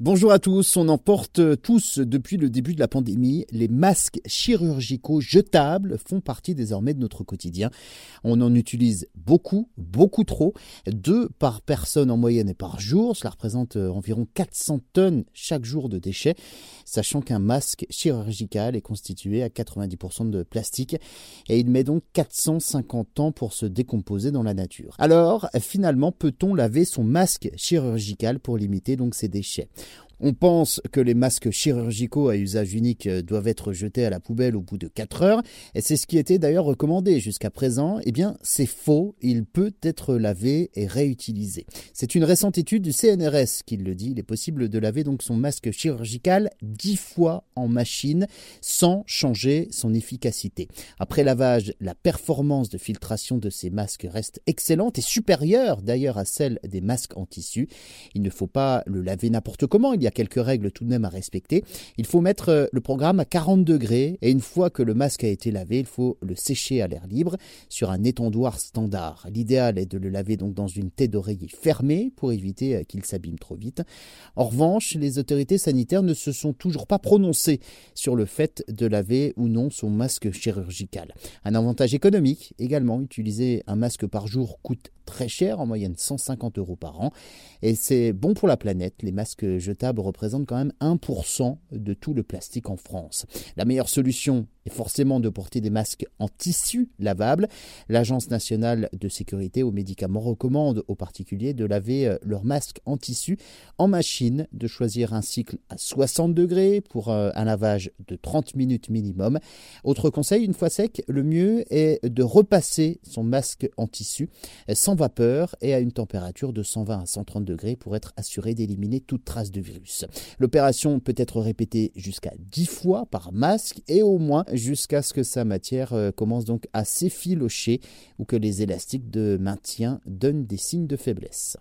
Bonjour à tous, on emporte tous depuis le début de la pandémie. Les masques chirurgicaux jetables font partie désormais de notre quotidien. On en utilise beaucoup, beaucoup trop, deux par personne en moyenne et par jour. Cela représente euh, environ 400 tonnes chaque jour de déchets, sachant qu'un masque chirurgical est constitué à 90% de plastique et il met donc 450 ans pour se décomposer dans la nature. Alors, finalement, peut-on laver son masque chirurgical pour limiter donc ces déchets? On pense que les masques chirurgicaux à usage unique euh, doivent être jetés à la poubelle au bout de 4 heures, et c'est ce qui était d'ailleurs recommandé jusqu'à présent. Eh bien, c'est faux, il peut être lavé et réutilisé. C'est une récente étude du CNRS qui le dit, il est possible de laver donc son masque chirurgical 10 fois en machine sans changer son efficacité. Après lavage, la performance de filtration de ces masques reste excellente et supérieure d'ailleurs à celle des masques en tissu. Il ne faut pas le laver n'importe comment, il y a quelques règles tout de même à respecter. Il faut mettre euh, le programme à 40 degrés et une fois que le masque a été lavé, il faut le sécher à l'air libre sur un étendoir standard. L'idéal est de le laver donc dans une tête d'oreiller fermée pour éviter euh, qu'il s'abîme trop vite. En revanche, les autorités sanitaires ne se sont toujours pas prononcées sur le fait de laver ou non son masque chirurgical. Un avantage économique également, utiliser un masque par jour coûte très cher, en moyenne 150 euros par an. Et c'est bon pour la planète. Les masques jetables représentent quand même 1% de tout le plastique en France. La meilleure solution est forcément de porter des masques en tissu lavable. L'Agence nationale de sécurité aux médicaments recommande aux particuliers de laver euh, leurs masques en tissu en machine, de choisir un cycle à 60 degrés pour euh, un lavage de 30 minutes minimum. Autre conseil, une fois sec, le mieux est de repasser son masque en tissu sans vapeur et à une température de 120 à 130 degrés pour être assuré d'éliminer toute trace de virus. L'opération peut être répétée jusqu'à 10 fois par masque et au moins jusqu'à ce que sa matière euh, commence donc à s'effilocher ou que les élastiques de maintien donnent des signes de faiblesse.